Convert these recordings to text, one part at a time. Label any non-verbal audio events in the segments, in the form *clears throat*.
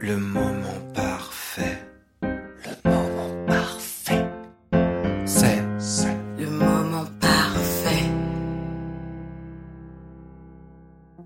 Le moment parfait. Le moment parfait. C'est Le moment parfait.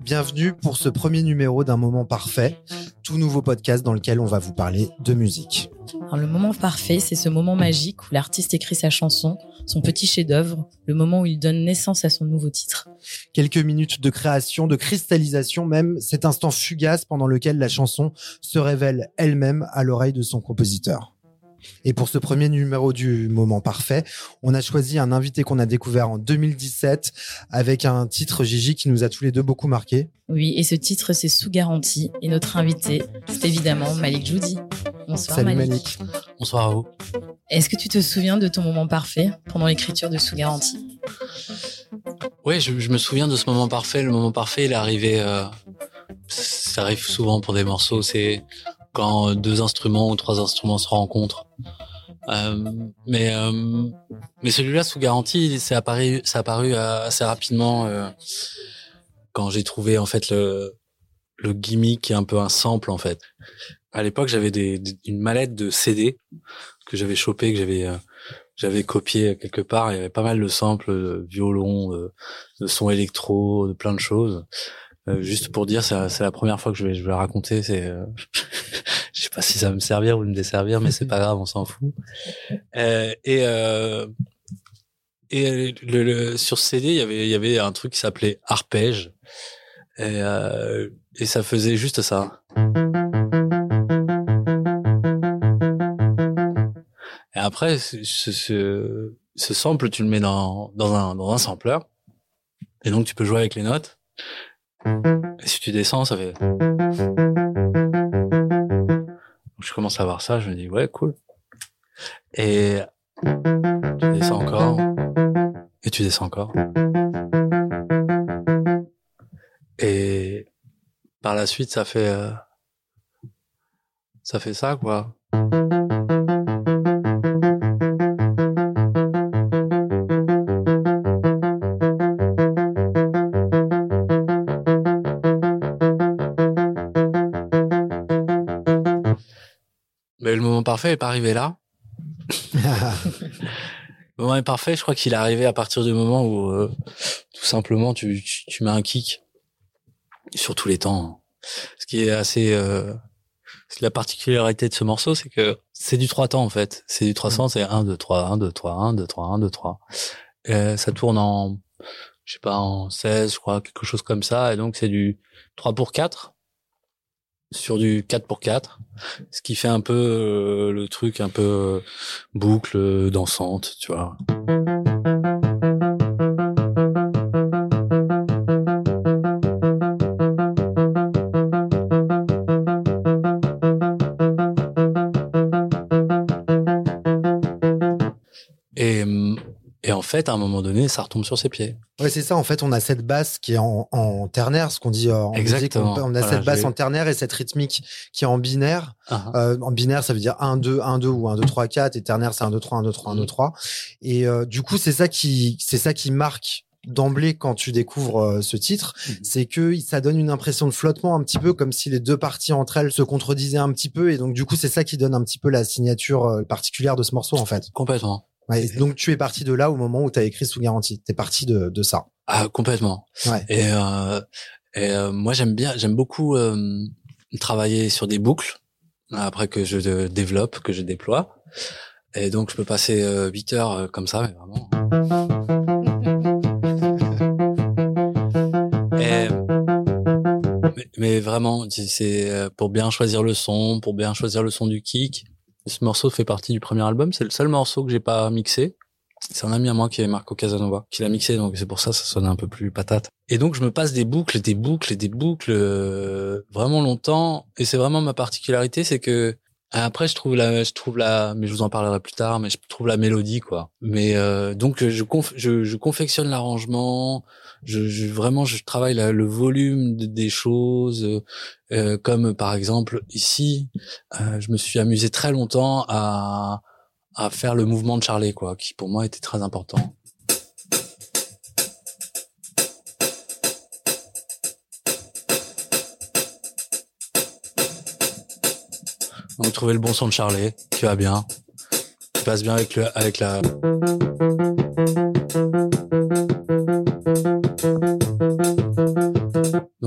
Bienvenue pour ce premier numéro d'un moment parfait, tout nouveau podcast dans lequel on va vous parler de musique. Alors, le moment parfait, c'est ce moment magique où l'artiste écrit sa chanson, son petit chef-d'œuvre, le moment où il donne naissance à son nouveau titre. Quelques minutes de création, de cristallisation même, cet instant fugace pendant lequel la chanson se révèle elle-même à l'oreille de son compositeur. Et pour ce premier numéro du moment parfait, on a choisi un invité qu'on a découvert en 2017 avec un titre Gigi qui nous a tous les deux beaucoup marqué. Oui, et ce titre, c'est sous garantie. Et notre invité, c'est évidemment Malik Joudi. Bonsoir Salut Malik. Malik. Bonsoir à vous. Est-ce que tu te souviens de ton moment parfait pendant l'écriture de Sous garantie? Ouais, je, je me souviens de ce moment parfait. Le moment parfait, il est arrivé. euh, ça arrive souvent pour des morceaux. C'est quand deux instruments ou trois instruments se rencontrent. Euh, mais euh, mais celui-là sous garantie, c'est apparu, ça apparu assez rapidement euh, quand j'ai trouvé en fait le le gimmick qui est un peu un sample en fait. À l'époque, j'avais des, une mallette de CD que j'avais chopé, que j'avais euh, j'avais copié quelque part. Il y avait pas mal de samples, de violon, de, de sons électro, de plein de choses. Euh, juste pour dire, c'est la- première fois que je vais, je vais la raconter. C'est, euh, *laughs* je sais pas si ça va me servir ou me desservir, mais c'est pas grave, on s'en fout. Euh, et euh, et le, le- sur CD, il y avait il y avait un truc qui s'appelait arpège. Et, et ça faisait juste ça. Et après, ce, ce, ce, sample, tu le mets dans, dans, un, dans un sampler. Et donc, tu peux jouer avec les notes. Et si tu descends, ça fait... Je commence à voir ça, je me dis, ouais, cool. Et tu descends encore. Et tu descends encore. Et par la suite, ça fait... euh, ça fait ça, quoi. Mais le moment parfait est pas arrivé là. Le moment est parfait, je crois qu'il est arrivé à partir du moment où euh, tout simplement tu, tu, tu mets un kick sur tous les temps. Ce qui est assez euh, la particularité de ce morceau, c'est que c'est du trois temps en fait. C'est du 300, c'est 1 2 3 1 2 3 1 2 3 1 2 3. Euh, ça tourne en je sais pas en 16, je crois, quelque chose comme ça et donc c'est du 3 pour 4 sur du 4 pour 4 ce qui fait un peu euh, le truc un peu euh, boucle euh, dansante, tu vois. Et, hum, et en fait, à un moment donné, ça retombe sur ses pieds. Ouais, c'est ça. En fait, on a cette basse qui est en ternaire, ce qu'on dit euh, en Exactement. musique. On, on a Voilà, cette basse en ternaire et cette rythmique qui est en binaire. Ah, Euh, en binaire, ça veut dire 1, 2, 1, 2 ou 1, 2, 3, 4. Et ternaire, c'est 1, 2, 3, 1, 2, 3, 1, 2, 3. Et euh, du coup, c'est ça qui, c'est ça qui marque d'emblée quand tu découvres euh, ce titre, Mhm. c'est que ça donne une impression de flottement un petit peu comme si les deux parties entre elles se contredisaient un petit peu et donc du coup c'est ça qui donne un petit peu la signature euh, particulière de ce morceau en fait. complètement. Ouais, donc tu es parti de là au moment où tu as écrit sous garantie. T'es parti de, de ça. Ah, complètement. Ouais. Et, euh, et euh, moi, j'aime bien, j'aime beaucoup euh, travailler sur des boucles après que je euh, développe, que je déploie. Et donc, je peux passer euh, 8 heures euh, comme ça, mais vraiment. *laughs* Et, mais, mais vraiment, c'est- euh, pour bien choisir le son, pour bien choisir le son du kick. Ce morceau fait partie du premier album. C'est le seul morceau que j'ai pas mixé. C'est un ami à moi qui est Marco Casanova qui l'a mixé, donc c'est pour ça que ça sonne un peu plus patate. Et donc je me passe des boucles, des boucles, des boucles euh, vraiment longtemps. Et c'est vraiment ma particularité, c'est que après je trouve la, je trouve la, mais je vous en parlerai plus tard, mais je trouve la mélodie quoi. Mais euh, donc je, conf- je, je confectionne l'arrangement, je, je vraiment je travaille le volume de- des choses, euh, euh, comme par exemple ici, euh, je me suis amusé très longtemps à à faire le mouvement de Charlie, quoi, qui pour moi était très important. Donc trouver le bon son de Charlet, qui va bien, qui passe bien avec le, avec la.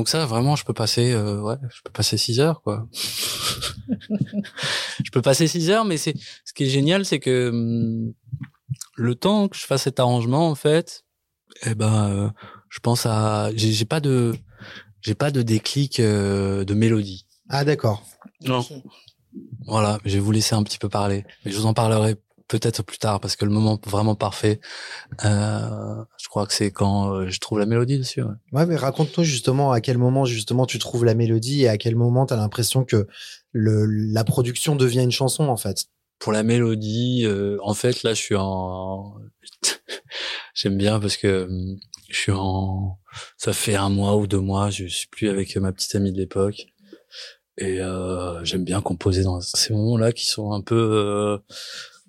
Donc ça, vraiment, je peux passer, euh, ouais, je peux passer six heures, quoi. *laughs* je peux passer six heures, mais c'est ce qui est génial, c'est que hum, le temps que je fasse cet arrangement, en fait, eh ben, euh, je pense à, j'ai j'ai pas de, j'ai pas de déclic euh, de mélodie. Ah d'accord. Non. Voilà, je vais vous laisser un petit peu parler, mais je vous en parlerai peut-être plus tard parce que le moment vraiment parfait, euh, je crois que c'est quand euh, je trouve la mélodie dessus. ouais. Ouais, mais raconte-nous justement à quel moment justement tu trouves la mélodie et à quel moment tu as l'impression que le, la production devient une chanson en fait. Pour la mélodie, euh, en fait, là, je suis en. *laughs* J'aime bien parce que hum, je suis en. Ça fait un mois ou deux mois, je suis plus avec ma petite amie de l'époque. Et euh, j'aime bien composer dans ces moments-là qui sont un peu, euh,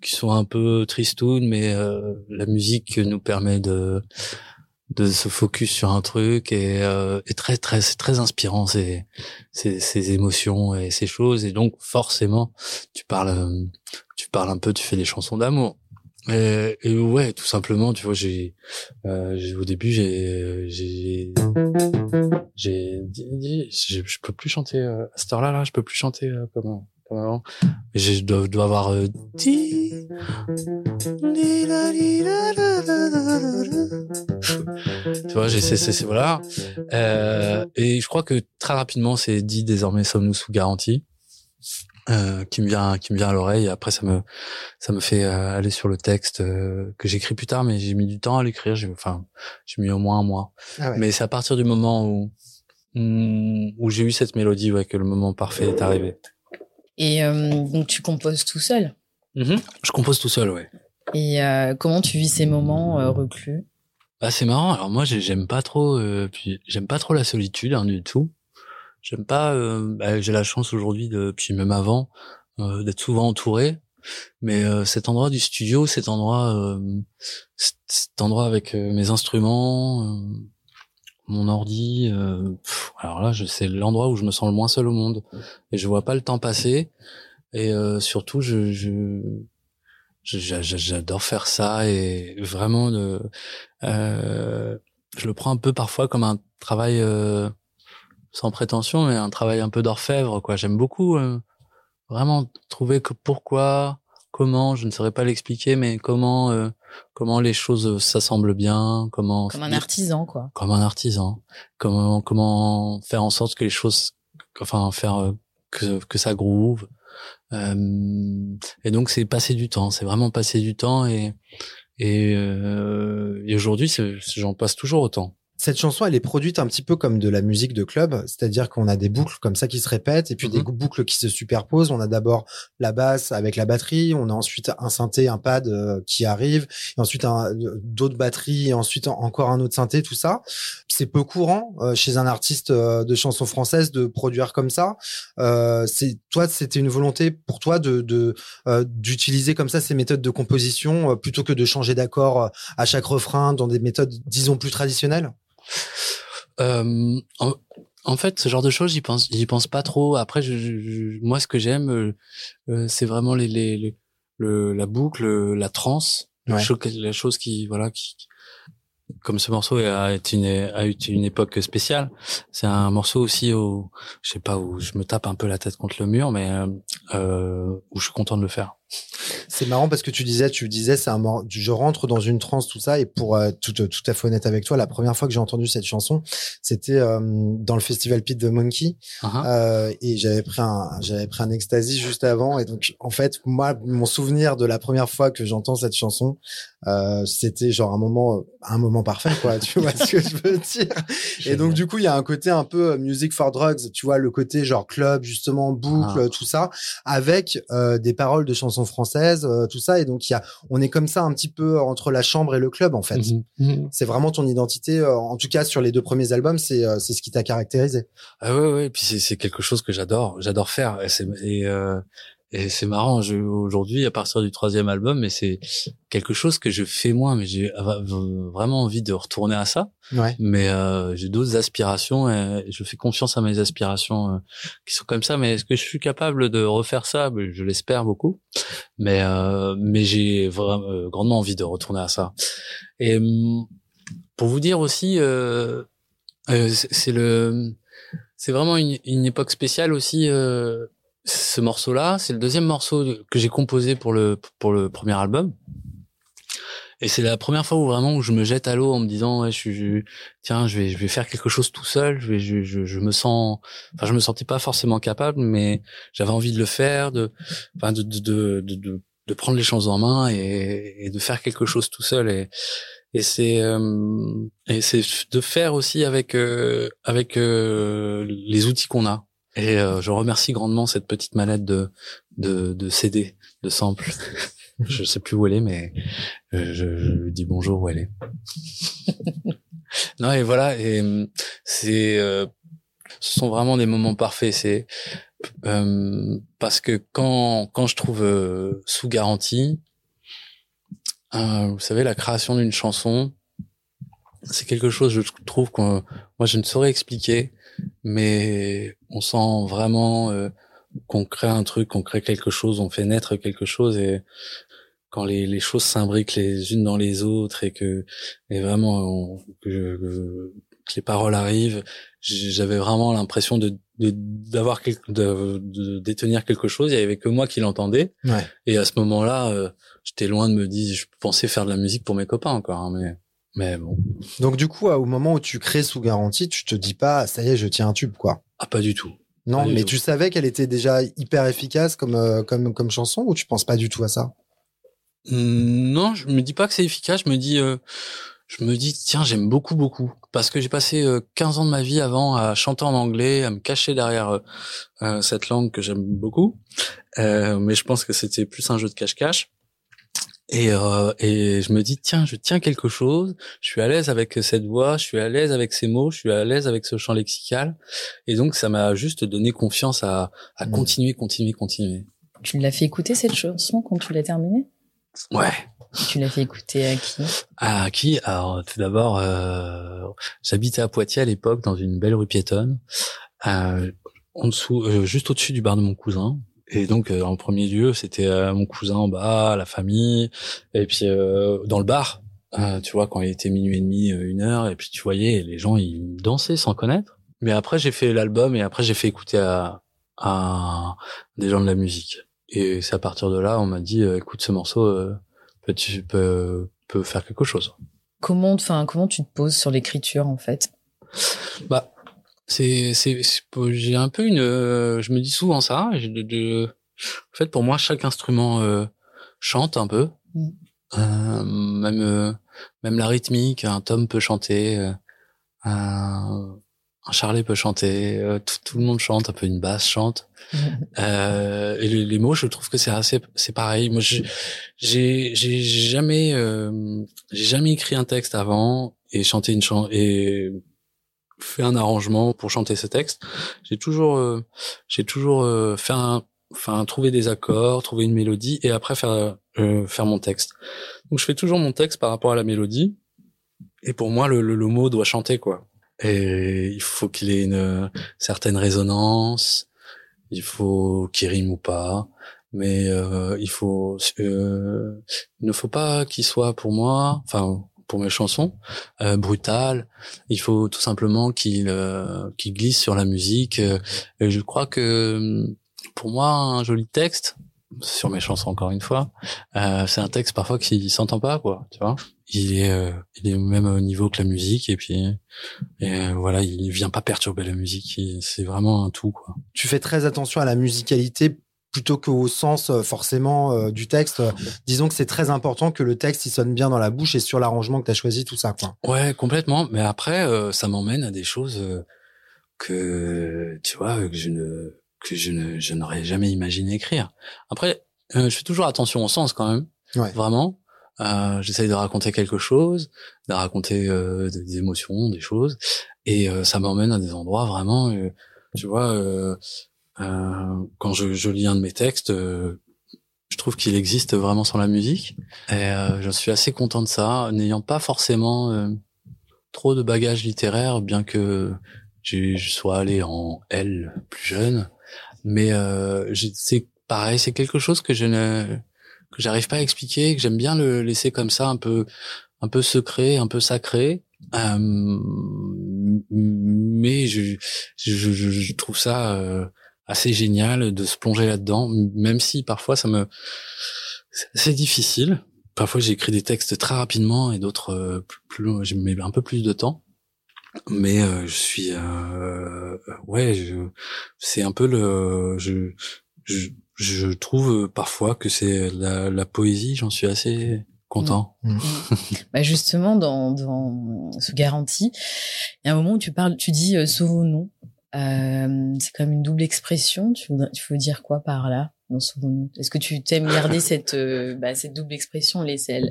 qui sont un peu tristounes, mais euh, la musique nous permet de de se focus sur un truc et, euh, et très très c'est très inspirant ces, ces ces émotions et ces choses. Et donc forcément tu parles euh, tu parles un peu tu fais des chansons d'amour. Et, et ouais tout simplement tu vois j'ai euh, au début j'ai j'ai j'ai je, peux plus chanter euh, à cette heure-là là je peux plus chanter euh, je dois, dois avoir euh, tu vois j'ai c'est voilà. Euh, et je crois que très rapidement c'est dit désormais sommes-nous sous garantie. Euh, qui me vient qui me vient à l'oreille. Après ça me ça me fait euh, aller sur le texte euh, que j'écris plus tard mais j'ai mis du temps à l'écrire. J'ai enfin j'ai mis au moins un mois. Ah ouais. mais c'est à partir du moment où où, où j'ai eu cette mélodie ouais que le moment parfait est arrivé Et euh, donc tu composes tout seul. je compose tout seul ouais Et euh, comment tu vis ces moments euh, reclus? Ah, c'est marrant. Alors moi, j'ai- j'aime pas trop, euh, puis j'aime pas trop la solitude hein, du tout. J'aime pas. euh, bah, j'ai la chance aujourd'hui de, puis même avant, euh, d'être souvent entouré. Mais euh, cet endroit du studio, cet endroit, euh, cet, endroit avec mes instruments, euh, mon ordi. euh, alors là, c'est l'endroit où je me sens le moins seul au monde. Et je vois pas le temps passer. Et euh, surtout, je, je je- j'a- j'a- j'adore faire ça et vraiment euh, je le prends un peu parfois comme un travail euh, sans prétention mais un travail un peu d'orfèvre quoi j'aime beaucoup euh, vraiment trouver que pourquoi comment je ne saurais pas l'expliquer mais comment euh, comment les choses s'assemblent bien comment Comme un artisan, quoi. comme un artisan. Comment comment faire en sorte que les choses enfin faire euh, que que ça groove. Euh, et donc c'est passer du temps c'est vraiment passer du temps et et, euh, et aujourd'hui j'en passe toujours autant Cette chanson, elle est produite un petit peu comme de la musique de club, c'est-à-dire qu'on a des boucles comme ça qui se répètent et puis des Mhm. boucles qui se superposent. On a d'abord la basse avec la batterie, on a ensuite un synthé, un pad euh, qui arrive, et ensuite euh, d'autres batteries, et ensuite en- encore un autre synthé, tout ça. C'est peu courant euh, chez un artiste euh, de chansons françaises de produire comme ça. C'est toi, c'était une volonté pour toi de de, d'utiliser comme ça ces méthodes de composition plutôt que de changer d'accord à chaque refrain dans des méthodes disons plus traditionnelles? Euh, en, en fait, ce genre de choses, j'y pense, j'y pense pas trop. Après, je, je- je- moi, ce que j'aime, euh, euh, c'est vraiment les, les, les- le, la boucle, la trance, la Ouais. chose- la chose qui, voilà, qui, comme ce morceau a été une, a été une époque spéciale. C'est un morceau aussi où, je sais pas, où je me tape un peu la tête contre le mur, mais euh, où je suis content de le faire. C'est marrant parce que tu disais, tu disais, c'est un mor- je rentre dans une transe, tout ça. Et pour euh, tout, tout à fait honnête avec toi, la première fois que j'ai entendu cette chanson, c'était euh, dans le festival Pit the Monkey. Uh-huh. Euh, et j'avais pris un, j'avais pris un ecstasy juste avant. Et donc, en fait, moi, mon souvenir de la première fois que j'entends cette chanson, euh, c'était genre un moment, un moment parfait, quoi. tu vois ce que je veux dire? Et donc, du coup, il y a un côté un peu music for drugs, tu vois, le côté genre club, justement, boucle, Ah. tout ça, avec des paroles de chansons françaises, euh, tout ça. Et donc, il y a, on est comme ça un petit peu entre la chambre et le club, en fait. Mhm. Mhm. C'est vraiment ton identité, euh, en tout cas sur les deux premiers albums, c'est euh, c'est ce qui t'a caractérisé. Ah ouais, ouais. Puis c'est c'est quelque chose que j'adore, j'adore faire. Et, et, euh, Et c'est marrant, aujourd'hui, à partir du troisième album, mais c'est quelque chose que je fais moins, mais j'ai vraiment envie de retourner à ça. Ouais. Mais euh, j'ai d'autres aspirations et je fais confiance à mes aspirations euh, qui sont comme ça. Mais est-ce que je suis capable de refaire ça? Ben, Je l'espère beaucoup. Mais euh, mais j'ai vraiment euh, grandement envie de retourner à ça. Et hum, pour vous dire aussi, euh, euh, c'est c'est le c'est vraiment une, une époque spéciale aussi. Euh, ce morceau-là, c'est le deuxième morceau que j'ai composé pour le pour le premier album. Et c'est la première fois où vraiment où je me jette à l'eau en me disant ouais, je, je- tiens je vais je vais faire quelque chose tout seul. Je vais je, je, je me sens enfin je me sentais pas forcément capable, mais j'avais envie de le faire, de enfin de de, de, de- de prendre les choses en main et, et de faire quelque chose tout seul et et c'est euh, et c'est de faire aussi avec euh, avec euh, les outils qu'on a. Et euh, je remercie grandement cette petite manette de de, de CD, de sample. *laughs* je sais plus où elle est, mais euh, je, je lui dis bonjour où elle est. non et voilà et euh, c'est euh, ce sont vraiment des moments parfaits. C'est euh, parce que quand quand je trouve euh, sous garantie, euh, vous savez la création d'une chanson, c'est quelque chose je trouve qu'on moi je ne saurais expliquer, mais on sent vraiment euh, qu'on crée un truc, qu'on crée quelque chose, on fait naître quelque chose et quand les, les choses s'imbriquent les unes dans les autres et que et vraiment on- que, que- que les paroles arrivent, j'avais vraiment l'impression de de- d'avoir quelque de, de détenir quelque chose. Il y avait que moi qui l'entendais. Ouais. Et à ce moment-là, euh, j'étais loin de me dire, je pensais faire de la musique pour mes copains encore, hein, mais mais bon, Donc du coup, au moment où tu crées sous garantie, tu te dis pas ça y est, je tiens un tube quoi. ah pas du tout. Non, du mais tout. tu savais qu'elle était déjà hyper efficace comme euh, comme comme chanson ou tu penses pas du tout à ça? Hum, Non, je me dis pas que c'est efficace. Je me dis, euh, je me dis, tiens, j'aime beaucoup, beaucoup, parce que j'ai passé euh, 15 ans de ma vie avant à chanter en anglais, à me cacher derrière euh, euh, cette langue que j'aime beaucoup. Euh, mais je pense que c'était plus un jeu de cache-cache. Et, euh, et je me dis, tiens, je tiens quelque chose. Je suis à l'aise avec cette voix, je suis à l'aise avec ces mots, je suis à l'aise avec ce champ lexical. Et donc, ça m'a juste donné confiance à, à Mm. continuer, continuer, continuer. Tu l'as fait écouter cette chanson quand tu l'as terminée? Ouais. Tu l'as fait écouter à qui? À qui? Alors tout d'abord, euh, j'habitais à Poitiers à l'époque dans une belle rue piétonne, euh, en dessous, euh, juste au-dessus du bar de mon cousin. Et donc euh, en premier lieu, c'était euh, mon cousin en bas, la famille, et puis euh, dans le bar, euh, tu vois, quand il était minuit et demi, euh, une heure, et puis tu voyais les gens ils dansaient sans connaître. Mais après j'ai fait l'album et après j'ai fait écouter à, à des gens de la musique. Et c'est à partir de là, on m'a dit, euh, écoute ce morceau, euh, peut- tu peux, peux faire quelque chose. Comment, enfin, comment tu te poses sur l'écriture en fait? Bah, c'est, c'est, j'ai un peu une, euh, je me dis souvent ça. De, de- en fait, pour moi, chaque instrument euh, chante un peu. Mm. Euh, même, euh, même la rythmique, un tom peut chanter, euh, un, un charlet peut chanter, tout, tout le monde chante, un peu une basse chante. *laughs* Euh, et les, les mots, je trouve que c'est assez, c'est pareil. Moi, je- j'ai, j'ai jamais, euh, j'ai jamais écrit un texte avant et chanté une chanson et fait un arrangement pour chanter ce texte. J'ai toujours, euh, j'ai toujours euh, fait un, enfin trouver des accords, trouver une mélodie et après faire euh, faire mon texte. Donc je fais toujours mon texte par rapport à la mélodie. Et pour moi, le, le, le mot doit chanter quoi. Et il faut qu'il ait une euh, certaine résonance. Il faut qu'il rime ou pas. Mais euh, il faut, euh, il ne faut pas qu'il soit pour moi, enfin pour mes chansons, euh, brutal. Il faut tout simplement qu'il euh, qu'il glisse sur la musique. euh, et je crois que hum, pour moi, un joli texte sur mes chansons encore une fois, euh, c'est un texte parfois qui s'entend pas quoi, tu vois. Il est euh, il est au même niveau que la musique et puis et voilà, il vient pas perturber la musique. C'est vraiment un tout quoi. Tu fais très attention à la musicalité plutôt qu'au sens euh, forcément euh, du texte. Euh, Disons que c'est très important que le texte il sonne bien dans la bouche et sur l'arrangement que tu as choisi tout ça quoi. Ouais, complètement. Mais après, ça m'emmène à des choses que tu vois que je ne que je ne je n'aurais jamais imaginé écrire. Après, je fais toujours attention au sens quand même. Ouais. Vraiment. Euh, J'essaye de raconter quelque chose, de raconter euh, des émotions, des choses, et euh, ça m'emmène à des endroits vraiment, tu vois, quand je, je, lis un de mes textes, euh, je trouve qu'il existe vraiment sans la musique. Et euh, je suis assez content de ça, n'ayant pas forcément euh, trop de bagages littéraires, bien que je sois allé en L plus jeune. Mais c'est pareil, c'est quelque chose que je ne que j'arrive pas à expliquer, que j'aime bien le laisser comme ça, un peu un peu secret, un peu sacré. Euh, mais je, je, je, trouve ça euh, assez génial de se plonger là-dedans, même si parfois ça me c'est difficile. Parfois j'écris des textes très rapidement et d'autres euh, plus, plus je mets un peu plus de temps. Mais euh, je suis euh, ouais, c'est un peu le je, je je trouve parfois que c'est la, la poésie, j'en suis assez content. Mm. Mm. *laughs* bah justement, dans, dans ce garantie, il y a un moment où tu parles, tu dis euh, sauvons-nous. Euh, c'est quand même une double expression. Tu veux, tu veux dire quoi par là dans sauvons-nous Est-ce que tu t'aimes garder *laughs* cette euh, bah, cette double expression, laisser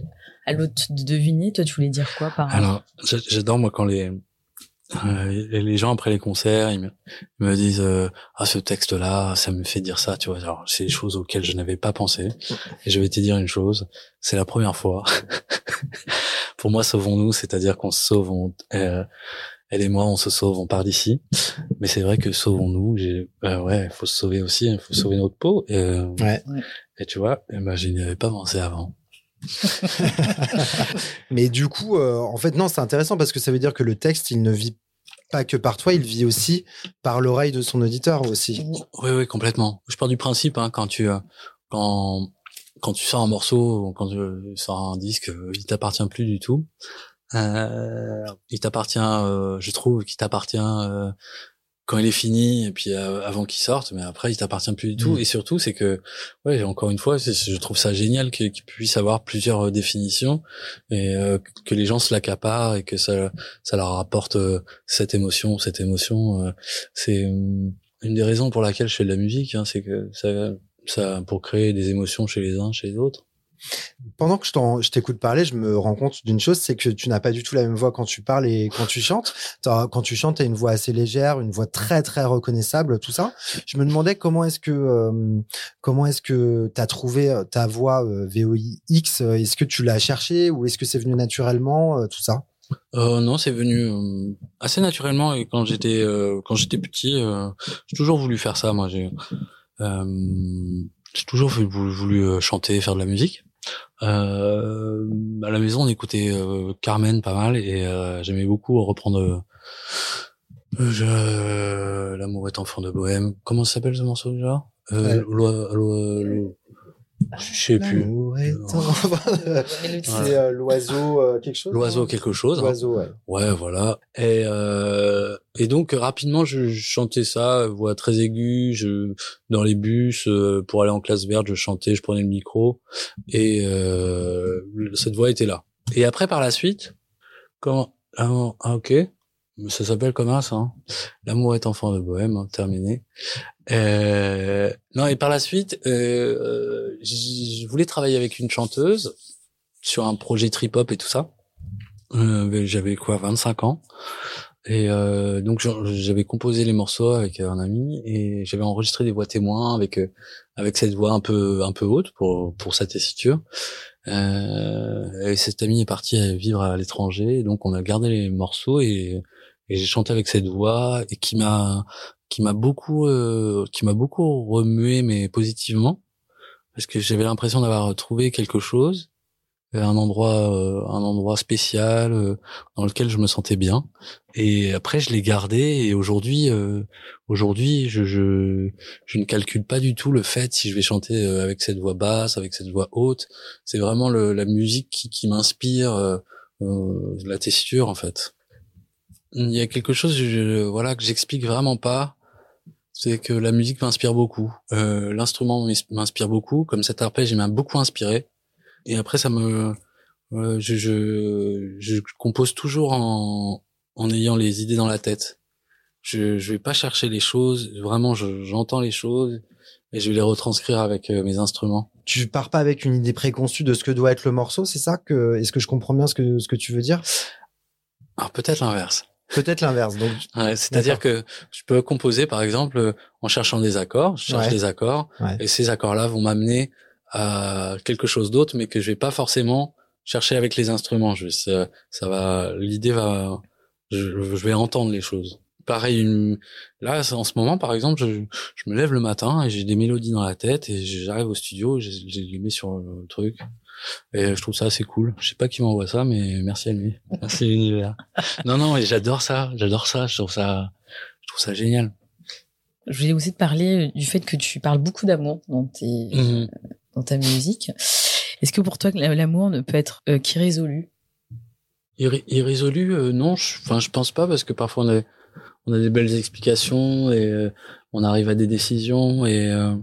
à l'autre de deviner Toi, tu voulais dire quoi par là? Alors, j'adore moi quand les euh, les gens après les concerts, ils me, disent euh, ah ce texte-là, ça me fait dire ça, tu vois. Alors c'est des choses auxquelles je n'avais pas pensé. Et je vais te dire une chose, c'est la première fois. *laughs* Pour moi, sauvons-nous, c'est-à-dire qu'on se sauve. On, elle et moi, on se sauve, on part d'ici. Mais c'est vrai que sauvons-nous, j'ai, ouais, il faut se sauver aussi, il faut sauver notre peau. Et, ouais. et tu vois, eh ben, je n'y avais pas pensé avant. *laughs* Mais du coup, en fait, non, c'est intéressant parce que ça veut dire que le texte, il ne vit pas que par toi, il vit aussi par l'oreille de son auditeur aussi. Oui, oui, complètement. Je pars du principe hein, quand tu euh, quand quand tu sors un morceau, quand tu sors un disque, euh, il t'appartient plus du tout. Euh, il t'appartient, euh, je trouve, qu'il t'appartient quand il est fini et puis euh, avant qu'il sorte mais après il t'appartient plus du tout mm. et surtout c'est que ouais encore une fois je trouve ça génial qu'il puisse avoir plusieurs euh, définitions et euh, que les gens se l'accaparent et que ça ça leur apporte cette émotion cette émotion c'est une des raisons pour laquelle je fais de la musique hein, c'est que ça ça pour créer des émotions chez les uns chez les autres pendant que je t'écoute parler, je me rends compte d'une chose, c'est que tu n'as pas du tout la même voix quand tu parles et quand tu chantes. Quand tu chantes, tu as une voix assez légère, une voix très très reconnaissable, tout ça. Je me demandais comment est-ce que euh, comment est-ce que tu as trouvé euh, ta voix euh, VOIX Est-ce que tu l'as cherché ou est-ce que c'est venu naturellement tout ça? Non, c'est venu assez naturellement et quand j'étais quand j'étais petit, j'ai toujours voulu faire ça. Moi, j'ai toujours voulu chanter, faire de la musique. Euh, à la maison, on écoutait euh, Carmen pas mal et euh, j'aimais beaucoup reprendre euh, L'amour est enfant de bohème. Comment s'appelle ce morceau déjà? Euh, je sais plus. c'est euh, l'oiseau euh, quelque chose. L'oiseau quelque chose. Hein. L'oiseau, ouais. Ouais, voilà. Et euh, et donc rapidement, je, chantais ça, voix très aiguë. Je dans les bus pour aller en classe verte, je chantais, je prenais le micro et cette voix était là. Et après, par la suite, quand ah, ah ok, ça s'appelle comme ça. Hein. L'amour est enfant de bohème, hein, terminé. Euh, non, et par la suite, euh, je voulais travailler avec une chanteuse sur un projet trip-hop et tout ça. Euh, j'avais quoi, 25 ans. Et euh, donc j'avais composé les morceaux avec un ami et j'avais enregistré des voix témoins avec euh, avec cette voix un peu un peu haute pour pour sa tessiture. Euh, et cet ami est parti vivre à l'étranger, donc on a gardé les morceaux et, et j'ai chanté avec cette voix et qui m'a qui m'a beaucoup euh, qui m'a beaucoup remué mais positivement parce que j'avais l'impression d'avoir trouvé quelque chose euh, un endroit euh, un endroit spécial dans lequel je me sentais bien. Et après je l'ai gardé et aujourd'hui aujourd'hui je, je je ne calcule pas du tout le fait si je vais chanter avec cette voix basse avec cette voix haute. C'est vraiment le, la musique qui, qui m'inspire la texture en fait il y a quelque chose je, voilà que j'explique vraiment pas c'est que la musique m'inspire beaucoup. Euh, L'instrument m'inspire beaucoup. Comme cet arpège, il m'a beaucoup inspiré. Et après, ça me, euh, je, je, je, compose toujours en, en ayant les idées dans la tête. Je, je vais pas chercher les choses. Vraiment, j'entends les choses et je vais les retranscrire avec euh, mes instruments. Tu pars pas avec une idée préconçue de ce que doit être le morceau, c'est ça que Est-ce que je comprends bien ce que ce que tu veux dire? Alors peut-être l'inverse. Peut-être l'inverse. Donc, Ouais, C'est-à-dire que je peux composer, par exemple, en cherchant des accords. Je cherche Ouais. des accords, Ouais. et ces accords-là vont m'amener à quelque chose d'autre, mais que je vais pas forcément chercher avec les instruments. Je, ça, ça va, l'idée va, je, je vais entendre les choses. Pareil, une, là, en ce moment, par exemple, je, je me lève le matin et j'ai des mélodies dans la tête et j'arrive au studio, je, je les mets sur le truc. Et je trouve ça assez cool. Je sais pas qui m'envoie ça, mais merci à lui. Merci l'univers. Non, non, et j'adore ça. J'adore ça. Je trouve ça, je trouve ça génial. Je voulais aussi te parler du fait que tu parles beaucoup d'amour dans tes, Mhm. dans ta musique. Est-ce que pour toi, l'amour ne peut être euh, qu'irrésolu? Irré- Irrésolu, euh, non. je- Enfin, je pense pas parce que parfois on a, on a des belles explications et euh, on arrive à des décisions et euh,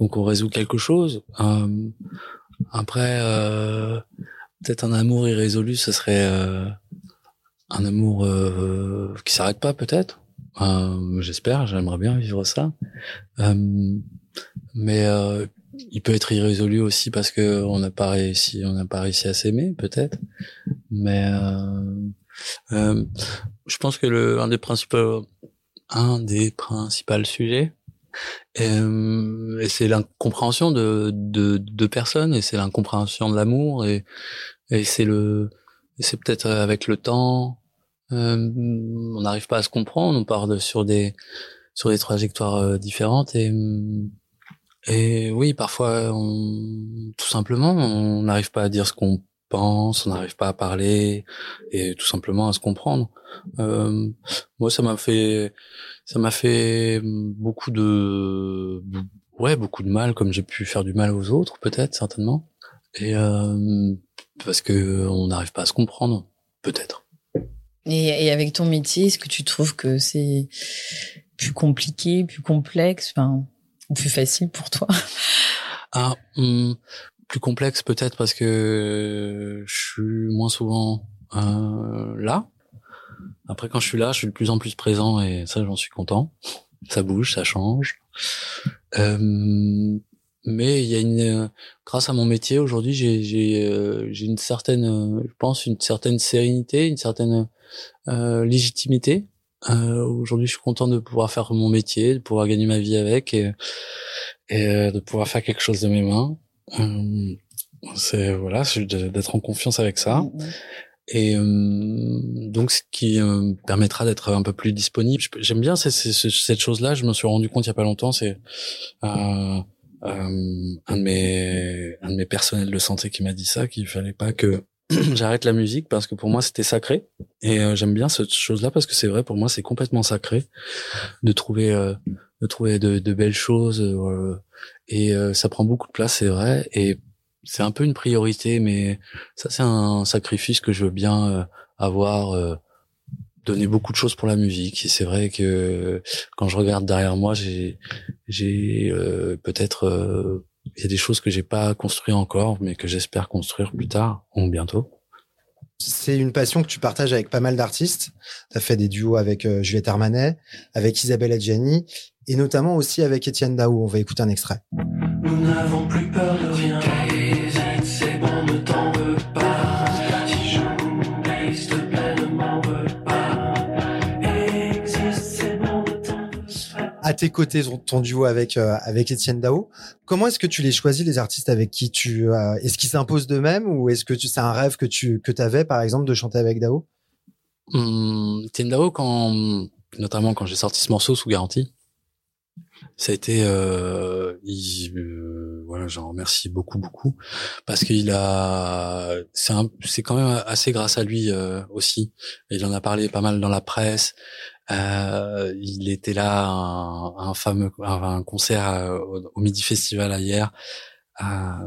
donc on résout quelque chose. Après, euh, peut-être un amour irrésolu, ce serait euh, un amour euh, qui s'arrête pas, peut-être. Euh, J'espère. J'aimerais bien vivre ça. Euh, mais euh, il peut être irrésolu aussi parce que on n'a pas réussi, on n'a pas réussi à s'aimer, peut-être. Mais je pense que le un des principaux un des principaux sujets et c'est l'incompréhension de, de de personnes et c'est l'incompréhension de l'amour et et c'est le c'est peut-être avec le temps euh, on n'arrive pas à se comprendre on part sur des sur des trajectoires différentes et et oui parfois on, tout simplement on n'arrive pas à dire ce qu'on pense, on n'arrive pas à parler et tout simplement à se comprendre. Euh, moi, ça m'a fait, ça m'a fait beaucoup de, ouais, beaucoup de mal, comme j'ai pu faire du mal aux autres, peut-être, certainement. Et euh, parce que on n'arrive pas à se comprendre, peut-être. et, et avec ton métier, est-ce que tu trouves que c'est plus compliqué, plus complexe, enfin, ou plus facile pour toi? Ah, hum, plus complexe peut-être parce que je suis moins souvent euh, là. Après, quand je suis là, je suis de plus en plus présent et ça, j'en suis content. Ça bouge, ça change. Euh, mais il y a une, grâce à mon métier aujourd'hui, j'ai j'ai euh, une certaine, je pense, une certaine sérénité, une certaine euh, légitimité. Euh, aujourd'hui, je suis content de pouvoir faire mon métier, de pouvoir gagner ma vie avec et, et de pouvoir faire quelque chose de mes mains. Euh, c'est voilà, d'être en confiance avec ça. Et euh, donc, ce qui euh, me permettra d'être un peu plus disponible. J'aime bien ces- ces- ces- cette chose-là. Je me suis rendu compte il y a pas longtemps. C'est euh, un de mes un de mes personnels de santé qui m'a dit ça, qu'il fallait pas que *clears throat* j'arrête la musique parce que pour moi c'était sacré. Et euh, j'aime bien cette chose-là parce que c'est vrai pour moi c'est complètement sacré de trouver euh, de trouver de, de belles choses. euh, et euh, ça prend beaucoup de place, c'est vrai. Et c'est un peu une priorité, mais ça c'est un sacrifice que je veux bien euh, avoir. donner beaucoup de choses pour la musique et c'est vrai que quand je regarde derrière moi j'ai j'ai peut-être il y a des choses que j'ai pas construit encore mais que j'espère construire plus tard ou bientôt C'est une passion que tu partages avec pas mal d'artistes. Tu as fait des duos avec euh, Juliette Armanet, avec Isabelle Adjani et notamment aussi avec Étienne Dao. On va écouter un extrait. Nous n'avons plus peur de rien. C'est bon, ne t'en veux pas. À tes côtés, ton- ton duo avec euh, avec Étienne Dao. Comment est-ce que tu les choisis les artistes avec qui tu euh, est-ce qu'ils s'imposent d'eux-mêmes ou est-ce que c'est un rêve que tu que t'avais par exemple de chanter avec Dao? Hum, Tendao, quand, notamment quand j'ai sorti ce morceau sous garantie, ça a été, euh, il, euh, voilà, j'en remercie beaucoup, beaucoup, parce qu'il a, c'est c'est quand même assez grâce à lui euh, aussi. Il en a parlé pas mal dans la presse. Euh, il était là à un, à un fameux, à un concert euh, au, Midi Festival à hier, à-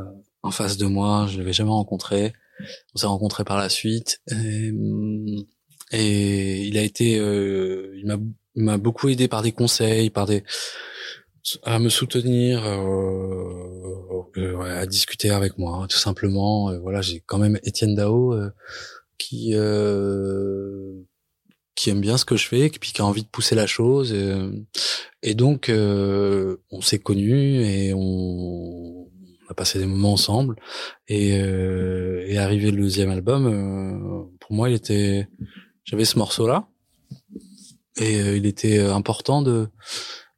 en face de moi. Je l'avais jamais rencontré. On s'est rencontrés par la suite. Et, hum, et il a été euh, il m'a il m'a beaucoup aidé par des conseils par des à me soutenir euh, euh, à discuter avec moi tout simplement Euh, voilà j'ai quand même Étienne Dao euh, qui euh, qui aime bien ce que je fais et puis qui a envie de pousser la chose euh, et donc euh, on s'est connus et on, on a passé des moments ensemble et, euh, et arrivé le deuxième album euh, pour moi il était j'avais ce morceau là Et euh, il était important de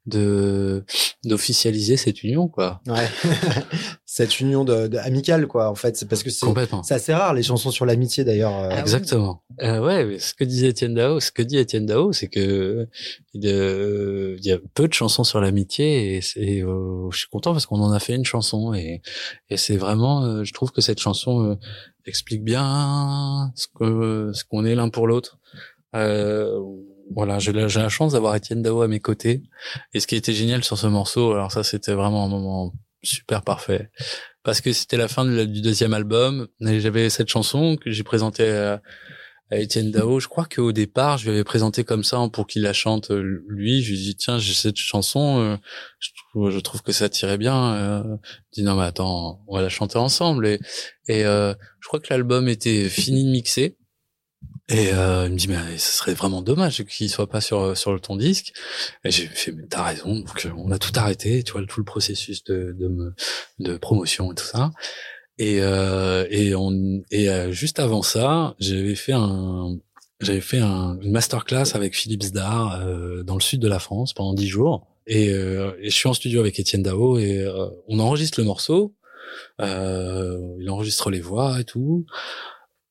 de d'officialiser cette union, quoi. Ouais. *laughs* Cette union de, de- amicale, quoi, en fait. C'est parce que c'est c'est assez rare, les chansons sur l'amitié, d'ailleurs. euh. Ah oui. Exactement. Euh, ouais, mais ce que disait Étienne Dao, ce que dit Étienne Dao, c'est que il, euh, il y a peu de chansons sur l'amitié et, c'est, euh, je suis content parce qu'on en a fait une chanson et, et c'est vraiment, euh, je trouve que cette chanson euh, explique bien ce que ce qu'on est l'un pour l'autre. Euh, voilà, j'ai la, j'ai la chance d'avoir Étienne Dao à mes côtés et ce qui était génial sur ce morceau, alors ça c'était vraiment un moment super parfait parce que c'était la fin du deuxième album et j'avais cette chanson que j'ai présentée à, Étienne Dao. Je crois qu'au départ, je lui avais présenté comme ça hein, pour qu'il la chante euh, lui. Je lui ai dit tiens, j'ai cette chanson, euh, je, trouve, je que ça tirait bien. Euh, il dit non mais attends, on va la chanter ensemble et, et euh, je crois que l'album était fini de mixer. Et euh, il me dit mais ce serait vraiment dommage qu'il soit pas sur sur le ton disque. Et j'ai fait mais t'as raison. Donc euh, on a tout arrêté, tu vois tout le processus de de, de promotion et tout ça. Et euh, et on et euh, juste avant ça, j'avais fait un j'avais fait un, une masterclass avec Philippe Zdar euh, dans le sud de la France pendant dix jours. Et, euh, et je suis en studio avec Étienne Dao et on enregistre le morceau. Il enregistre les voix et tout.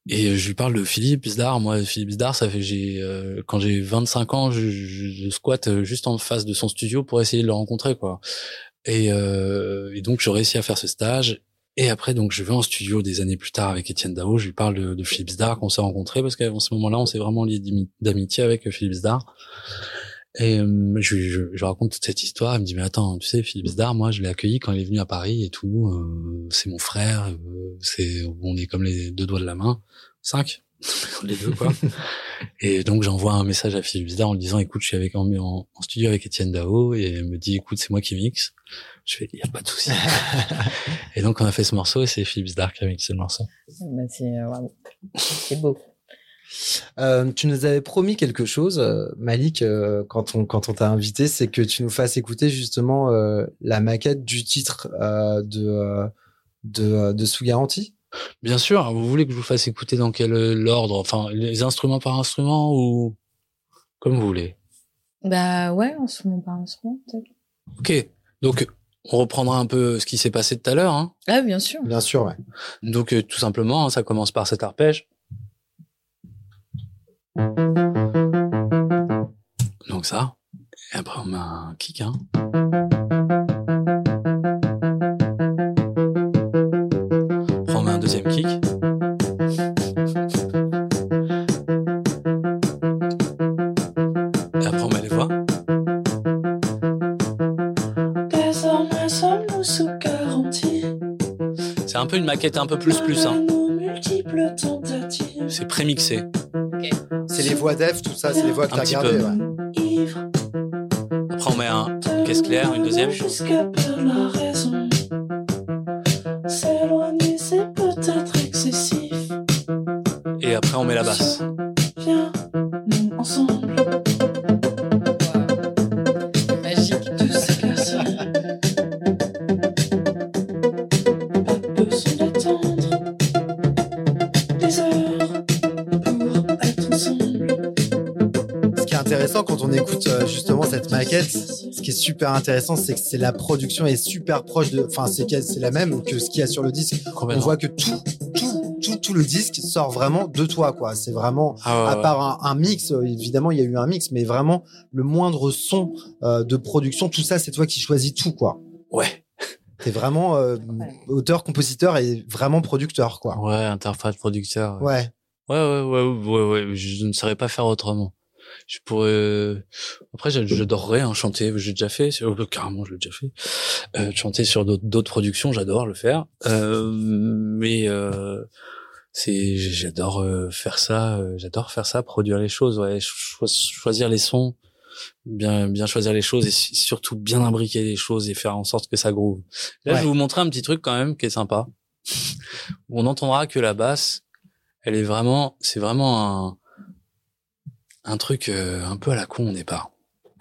Et je lui parle de Philippe Zdar. Moi, Philippe Zdar, ça fait j'ai euh, quand j'ai 25 ans, je, je, je squatte juste en face de son studio pour essayer de le rencontrer, quoi. Et, euh, et donc, je réussis à faire ce stage. Et après, donc, je vais en studio des années plus tard avec Étienne Dao. Je lui parle de, de Philippe Zdar qu'on s'est rencontrés parce qu'à ce moment-là, on s'est vraiment lié d'ami- d'amitié avec Philippe Zdar. Et euh, je, je, je raconte toute cette histoire. Il me dit mais attends, tu sais, Philippe Zdar, moi, je l'ai accueilli quand il est venu à Paris et tout. Euh, c'est mon frère. euh, c'est on est comme les deux doigts de la main. Cinq, *laughs* les deux quoi. *laughs* et donc j'envoie un message à Philippe Zdar en lui disant écoute, je suis avec en, en, en studio avec Étienne Dao et il me dit écoute, c'est moi qui mixe. Je fais il y a pas de souci. *laughs* et donc on a fait ce morceau et c'est Philippe Zdar qui a mixé le morceau. Bah, c'est euh, waouh. C'est beau. Euh, tu nous avais promis quelque chose, euh, Malik, euh, quand on quand on t'a invité, c'est que tu nous fasses écouter justement euh, la maquette du titre euh, de euh, de de sous garantie. Bien sûr, vous voulez que je vous fasse écouter dans quel euh, ordre Enfin, les instruments par instrument ou comme vous voulez? Bah ouais, instrument par instrument peut-être. Ok, donc on reprendra un peu ce qui s'est passé tout à l'heure. Hein. Ah bien sûr. Bien sûr, ouais. Donc euh, tout simplement, hein, ça commence par cet arpège. Donc ça. Et après on met un kick. Hein. Après on met un deuxième kick. Et après on met les voix. C'est un peu une maquette un peu plus plus. Hein. C'est prémixé. C'est les voix d'Ef, tout ça, c'est les voix que t'as gardées. Ouais. Après on met un caisse claire, une deuxième. Jusqu'à perdre la raison. S'éloigner, c'est peut-être excessif. Et après on met la basse. Qui est super intéressant, c'est que c'est la production est super proche de, enfin c'est la même que ce qu'il y a sur le disque. On voit que tout, tout, tout, tout le disque sort vraiment de toi, quoi. C'est vraiment Ah ouais, à ouais. part un, un mix, euh, évidemment, il y a eu un mix, mais vraiment le moindre son euh, de production, tout ça, c'est toi qui choisis tout, quoi. Ouais. *laughs* T'es vraiment euh, Ouais. auteur, compositeur et vraiment producteur, quoi. Ouais, interface producteur. Ouais. Ouais, ouais, ouais, ouais, ouais, je ne saurais pas faire autrement. Je pourrais. euh, Après, j'a- j'adorerais hein, chanter. J'ai déjà fait. Sur... Carrément, je l'ai déjà fait. Euh, chanter sur d'autres productions, j'adore le faire. Euh, mais euh, c'est, j'adore euh, faire ça. euh, j'adore faire ça, produire les choses. Ouais, cho- choisir les sons, bien, bien choisir les choses et su- surtout bien imbriquer les choses et faire en sorte que ça groove. Là, Ouais. je vais vous montrer un petit truc quand même qui est sympa. *laughs* On entendra que la basse, elle est vraiment, c'est vraiment un, un truc euh, un peu à la con au départ.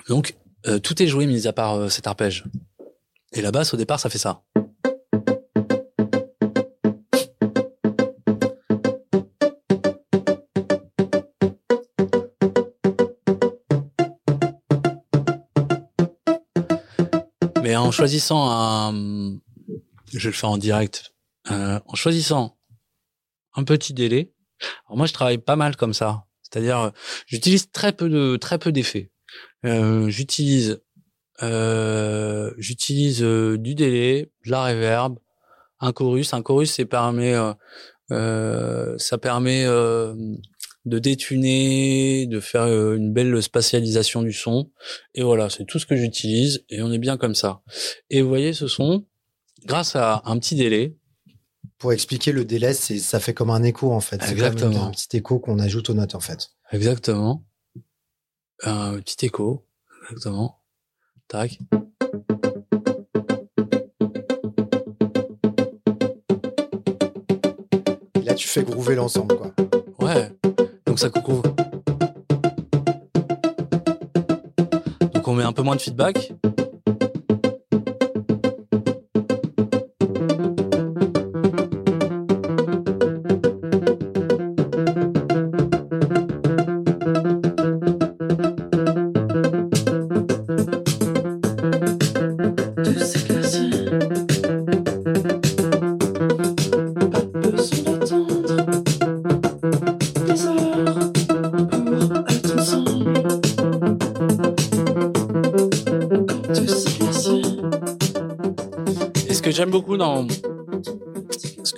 Donc, euh, tout est joué, mis à part euh, cet arpège. Et la basse, au départ, ça fait ça. Mais en choisissant un... Je vais le faire en direct. En choisissant un petit délai. Alors moi, je travaille pas mal comme ça. C'est-à-dire, euh, j'utilise très peu de très peu d'effets. Euh, j'utilise euh, j'utilise euh, du délai, de la reverb, un chorus. Un chorus, permet euh, ça permet euh, de détuner, de faire une belle spatialisation du son. Et voilà, c'est tout ce que j'utilise et on est bien comme ça. Et vous voyez ce son, grâce à un petit délai, Pour expliquer le délai, c'est ça fait comme un écho en fait. Comme Exactement. un petit écho qu'on ajoute aux notes en fait. exactement, un petit écho, exactement, tac. Et là, tu fais groover l'ensemble quoi. Ouais. Donc ça couvre. Donc on met un peu moins de feedback.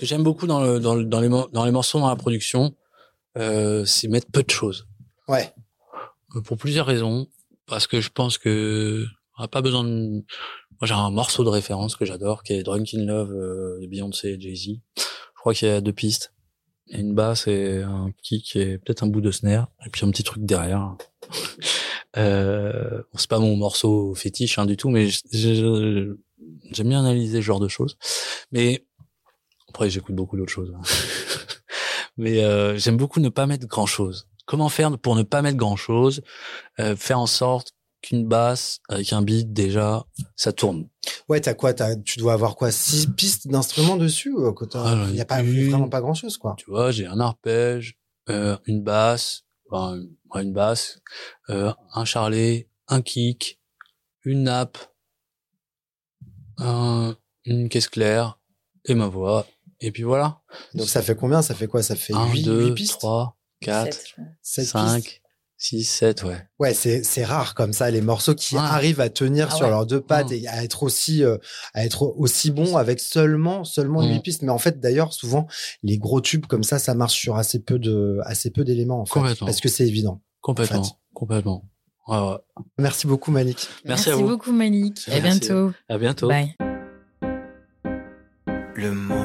Que j'aime beaucoup dans le, dans, le- dans les dans les morceaux dans la production, euh, c'est mettre peu de choses. Ouais. Euh, Pour plusieurs raisons. Parce que je pense que on a pas besoin de. Moi, j'ai un morceau de référence que j'adore, qui est Drunk in Love euh, de Beyoncé et Jay Z. Je crois qu'il y a deux pistes. Il y a une basse et un kick et peut-être un bout de snare et puis un petit truc derrière. *laughs* euh, bon, c'est pas mon morceau fétiche hein, du tout, mais j'aime bien analyser ce genre de choses. Mais après, j'écoute beaucoup d'autres choses. hein. *laughs* mais euh, j'aime beaucoup ne pas mettre grand chose. Comment faire pour ne pas mettre grand chose euh, Faire en sorte qu'une basse avec un beat déjà, ça tourne. Ouais, t'as quoi? T'as, Tu dois avoir quoi? Six pistes d'instruments dessus t'as- Ah, Il y a pas une. vraiment pas grand chose quoi. Tu vois, j'ai un arpège, euh, une basse, enfin, une basse, euh, un charlet, un kick, une nappe, un, une caisse claire et ma voix. Et puis voilà. Donc ça fait combien? Ça fait quoi? Ça fait 1, 8, 2, pistes? 3, 4, Sept, je crois. 7 pistes 5, 6, 7, ouais. Ouais, c'est c'est rare comme ça les morceaux qui Ouais. arrivent à tenir Ah sur ouais. leurs deux pattes Ouais. et à être aussi euh, à être aussi bon avec seulement seulement Mm. huit pistes. Mais en fait, d'ailleurs, souvent les gros tubes comme ça, ça marche sur assez peu de assez peu d'éléments en fait, Complètement. parce que c'est évident. Complètement. En fait. Complètement. Ouais, ouais. Merci beaucoup Malik. Merci à vous. beaucoup, Malik. À Merci. bientôt. À bientôt. Bye. Le moment